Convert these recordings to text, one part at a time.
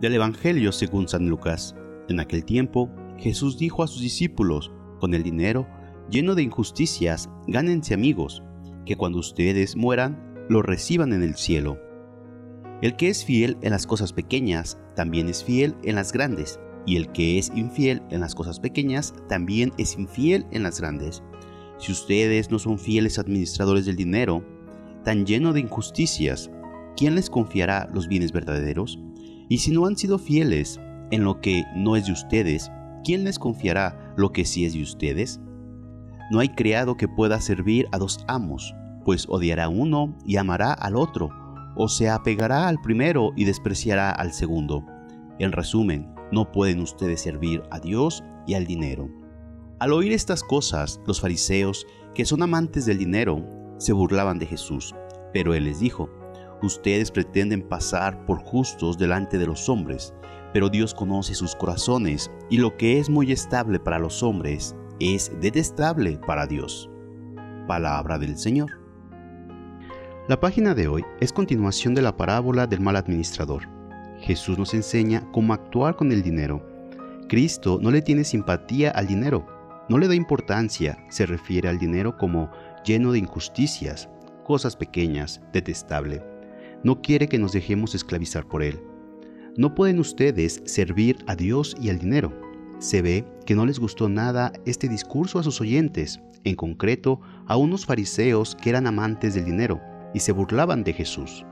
Del Evangelio según San Lucas. En aquel tiempo, Jesús dijo a sus discípulos, con el dinero lleno de injusticias, gánense amigos, que cuando ustedes mueran, lo reciban en el cielo. El que es fiel en las cosas pequeñas, también es fiel en las grandes, y el que es infiel en las cosas pequeñas, también es infiel en las grandes. Si ustedes no son fieles administradores del dinero, tan lleno de injusticias, ¿quién les confiará los bienes verdaderos? Y si no han sido fieles en lo que no es de ustedes, ¿quién les confiará lo que sí es de ustedes? No hay criado que pueda servir a dos amos, pues odiará a uno y amará al otro, o se apegará al primero y despreciará al segundo. En resumen, no pueden ustedes servir a Dios y al dinero. Al oír estas cosas, los fariseos, que son amantes del dinero, se burlaban de Jesús, pero él les dijo, Ustedes pretenden pasar por justos delante de los hombres, pero Dios conoce sus corazones, y lo que es muy estable para los hombres es detestable para Dios. Palabra del Señor. La página de hoy es continuación de la parábola del mal administrador. Jesús nos enseña cómo actuar con el dinero. Cristo no le tiene simpatía al dinero, no le da importancia, se refiere al dinero como lleno de injusticias, cosas pequeñas, detestable no quiere que nos dejemos esclavizar por él. No pueden ustedes servir a Dios y al dinero. Se ve que no les gustó nada este discurso a sus oyentes, en concreto a unos fariseos que eran amantes del dinero y se burlaban de Jesús.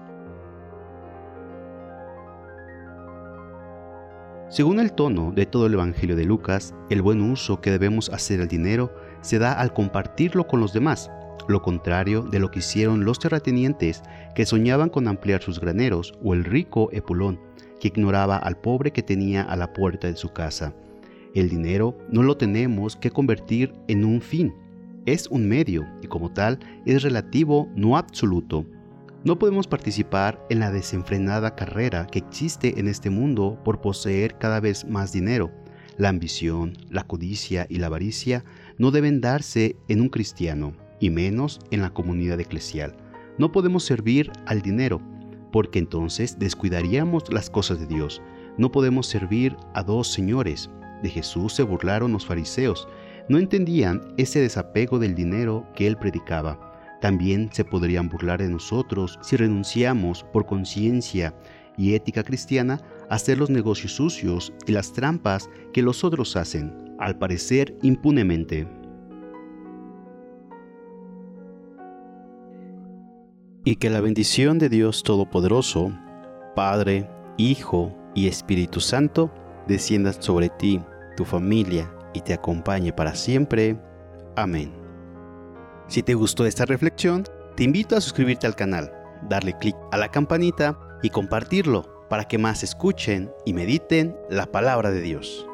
Según el tono de todo el Evangelio de Lucas, el buen uso que debemos hacer al dinero se da al compartirlo con los demás, lo contrario de lo que hicieron los terratenientes que soñaban con ampliar sus graneros o el rico Epulón que ignoraba al pobre que tenía a la puerta de su casa. El dinero no lo tenemos que convertir en un fin, es un medio y como tal es relativo, no absoluto. No podemos participar en la desenfrenada carrera que existe en este mundo por poseer cada vez más dinero. La ambición, la codicia y la avaricia no deben darse en un cristiano y menos en la comunidad eclesial. No podemos servir al dinero, porque entonces descuidaríamos las cosas de Dios. No podemos servir a dos señores. De Jesús se burlaron los fariseos. No entendían ese desapego del dinero que él predicaba. También se podrían burlar de nosotros si renunciamos por conciencia y ética cristiana a hacer los negocios sucios y las trampas que los otros hacen, al parecer impunemente. Y que la bendición de Dios Todopoderoso, Padre, Hijo y Espíritu Santo, descienda sobre ti, tu familia y te acompañe para siempre. Amén. Si te gustó esta reflexión, te invito a suscribirte al canal, darle clic a la campanita y compartirlo para que más escuchen y mediten la palabra de Dios.